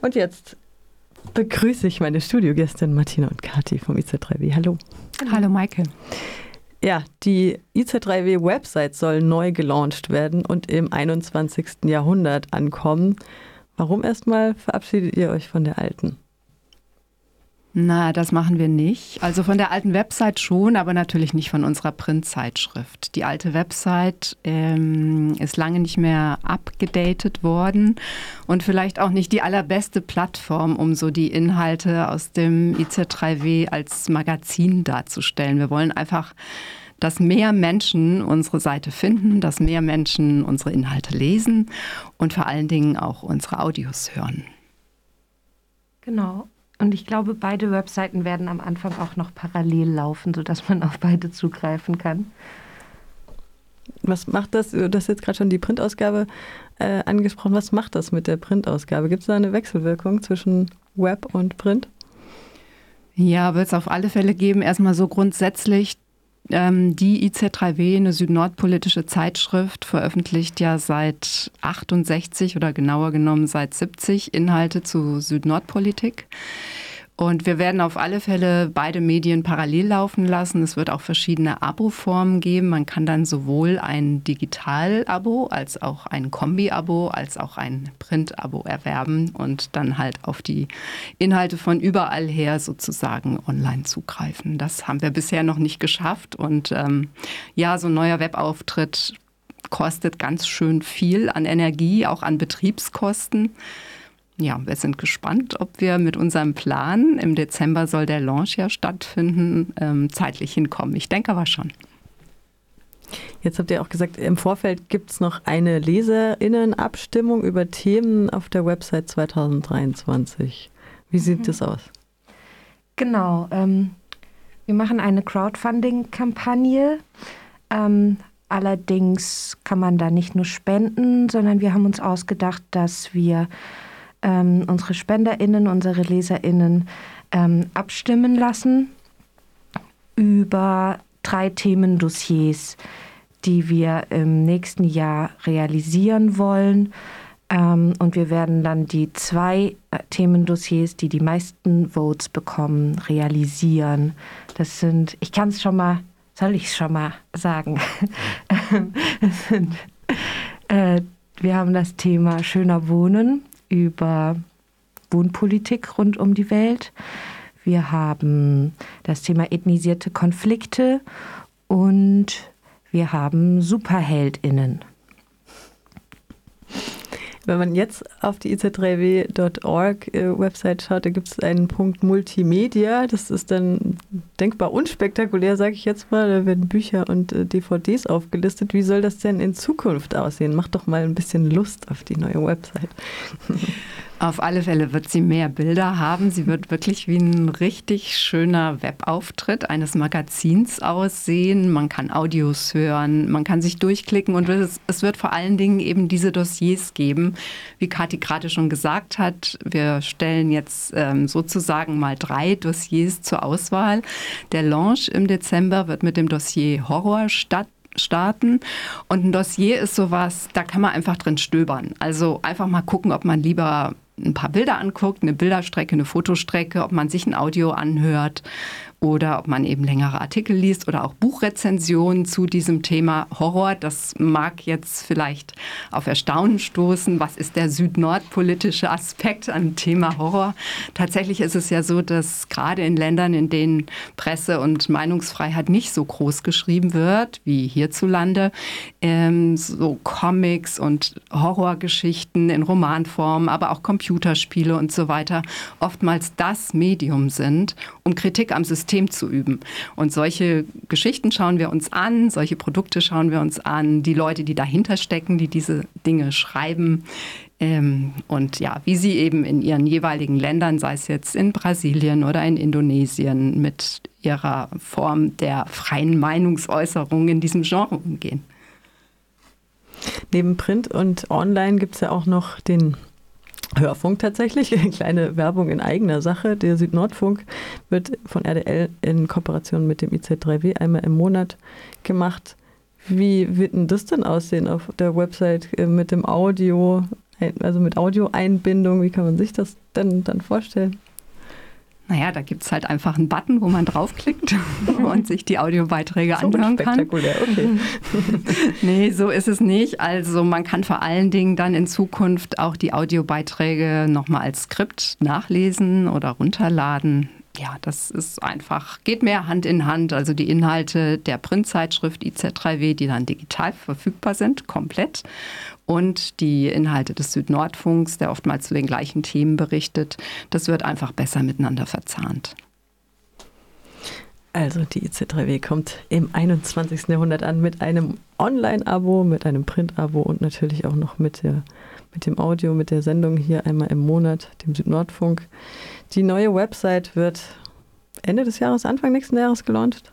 Und jetzt begrüße ich meine Studiogästin Martina und Kati vom IZ3W. Hallo. Hallo Maike. Ja, die IZ3W-Website soll neu gelauncht werden und im 21. Jahrhundert ankommen. Warum erstmal verabschiedet ihr euch von der alten? Na, das machen wir nicht. Also von der alten Website schon, aber natürlich nicht von unserer Printzeitschrift. Die alte Website ähm, ist lange nicht mehr abgedatet worden und vielleicht auch nicht die allerbeste Plattform, um so die Inhalte aus dem IZ3W als Magazin darzustellen. Wir wollen einfach dass mehr Menschen unsere Seite finden, dass mehr Menschen unsere Inhalte lesen und vor allen Dingen auch unsere Audios hören. Genau. Und ich glaube, beide Webseiten werden am Anfang auch noch parallel laufen, sodass man auf beide zugreifen kann. Was macht das? Du hast jetzt gerade schon die Printausgabe äh, angesprochen. Was macht das mit der Printausgabe? Gibt es da eine Wechselwirkung zwischen Web und Print? Ja, wird es auf alle Fälle geben. Erstmal so grundsätzlich. Ähm, die IZ3W, eine südnordpolitische Zeitschrift, veröffentlicht ja seit 68 oder genauer genommen seit 70 Inhalte zu Südnordpolitik. Und wir werden auf alle Fälle beide Medien parallel laufen lassen. Es wird auch verschiedene Abo-Formen geben. Man kann dann sowohl ein Digital-Abo als auch ein Kombi-Abo als auch ein Print-Abo erwerben und dann halt auf die Inhalte von überall her sozusagen online zugreifen. Das haben wir bisher noch nicht geschafft. Und ähm, ja, so ein neuer Webauftritt kostet ganz schön viel an Energie, auch an Betriebskosten ja, wir sind gespannt, ob wir mit unserem Plan, im Dezember soll der Launch ja stattfinden, ähm, zeitlich hinkommen. Ich denke aber schon. Jetzt habt ihr auch gesagt, im Vorfeld gibt es noch eine Leserinnenabstimmung über Themen auf der Website 2023. Wie sieht mhm. das aus? Genau. Ähm, wir machen eine Crowdfunding-Kampagne. Ähm, allerdings kann man da nicht nur spenden, sondern wir haben uns ausgedacht, dass wir ähm, unsere SpenderInnen, unsere LeserInnen ähm, abstimmen lassen über drei Themendossiers, die wir im nächsten Jahr realisieren wollen. Ähm, und wir werden dann die zwei äh, Themendossiers, die die meisten Votes bekommen, realisieren. Das sind, ich kann es schon mal, soll ich es schon mal sagen? sind, äh, wir haben das Thema schöner Wohnen, über Wohnpolitik rund um die Welt. Wir haben das Thema ethnisierte Konflikte und wir haben Superheldinnen. Wenn man jetzt auf die iz3w.org äh, Website schaut, da gibt es einen Punkt Multimedia. Das ist dann denkbar unspektakulär, sage ich jetzt mal. Da werden Bücher und äh, DVDs aufgelistet. Wie soll das denn in Zukunft aussehen? Macht doch mal ein bisschen Lust auf die neue Website. Auf alle Fälle wird sie mehr Bilder haben. Sie wird wirklich wie ein richtig schöner Webauftritt eines Magazins aussehen. Man kann Audios hören, man kann sich durchklicken und es, es wird vor allen Dingen eben diese Dossiers geben. Wie Kathi gerade schon gesagt hat, wir stellen jetzt ähm, sozusagen mal drei Dossiers zur Auswahl. Der Launch im Dezember wird mit dem Dossier Horror stattfinden starten. Und ein Dossier ist sowas, da kann man einfach drin stöbern. Also einfach mal gucken, ob man lieber ein paar Bilder anguckt, eine Bilderstrecke, eine Fotostrecke, ob man sich ein Audio anhört oder ob man eben längere Artikel liest oder auch Buchrezensionen zu diesem Thema Horror. Das mag jetzt vielleicht auf Erstaunen stoßen. Was ist der süd-nord-politische Aspekt am Thema Horror? Tatsächlich ist es ja so, dass gerade in Ländern, in denen Presse- und Meinungsfreiheit nicht so groß geschrieben wird wie hierzulande, ähm, so Comics und Horrorgeschichten in Romanform, aber auch Computerspiele und so weiter oftmals das Medium sind, um Kritik am System zu üben. Und solche Geschichten schauen wir uns an, solche Produkte schauen wir uns an, die Leute, die dahinter stecken, die diese Dinge schreiben. Ähm, und ja, wie sie eben in ihren jeweiligen Ländern, sei es jetzt in Brasilien oder in Indonesien, mit ihrer Form der freien Meinungsäußerung in diesem Genre umgehen. Neben Print und Online gibt es ja auch noch den Hörfunk tatsächlich, eine kleine Werbung in eigener Sache. Der Südnordfunk wird von RDL in Kooperation mit dem IZ3W einmal im Monat gemacht. Wie wird denn das denn aussehen auf der Website äh, mit dem Audio? also mit Audioeinbindung, wie kann man sich das denn dann vorstellen? Naja, da gibt es halt einfach einen Button, wo man draufklickt und sich die Audiobeiträge so anhören kann. Spektakulär, okay. nee, so ist es nicht. Also man kann vor allen Dingen dann in Zukunft auch die Audiobeiträge nochmal als Skript nachlesen oder runterladen ja, das ist einfach, geht mehr Hand in Hand. Also die Inhalte der Printzeitschrift IZ3W, die dann digital verfügbar sind, komplett. Und die Inhalte des Südnordfunks, der oftmals zu den gleichen Themen berichtet, das wird einfach besser miteinander verzahnt. Also die IC3W kommt im 21. Jahrhundert an mit einem Online-Abo, mit einem Print-Abo und natürlich auch noch mit, der, mit dem Audio, mit der Sendung hier einmal im Monat, dem Südnordfunk. Die neue Website wird Ende des Jahres, Anfang nächsten Jahres gelauncht.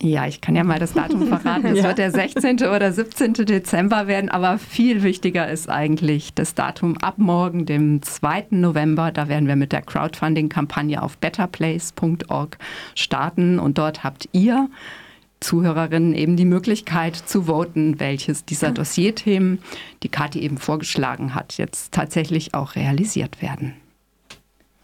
Ja, ich kann ja mal das Datum verraten. Es ja. wird der 16. oder 17. Dezember werden, aber viel wichtiger ist eigentlich das Datum ab morgen, dem 2. November. Da werden wir mit der Crowdfunding-Kampagne auf betterplace.org starten und dort habt ihr Zuhörerinnen eben die Möglichkeit zu voten, welches dieser Dossierthemen, die Kathi eben vorgeschlagen hat, jetzt tatsächlich auch realisiert werden.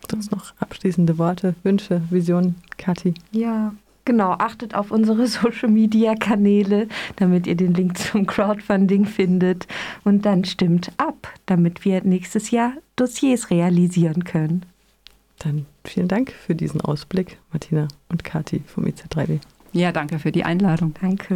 Sonst noch abschließende Worte, Wünsche, Visionen, Kathi? Ja, genau. Achtet auf unsere Social Media Kanäle, damit ihr den Link zum Crowdfunding findet. Und dann stimmt ab, damit wir nächstes Jahr Dossiers realisieren können. Dann vielen Dank für diesen Ausblick, Martina und Kathi vom IC3D. Ja, danke für die Einladung. Danke.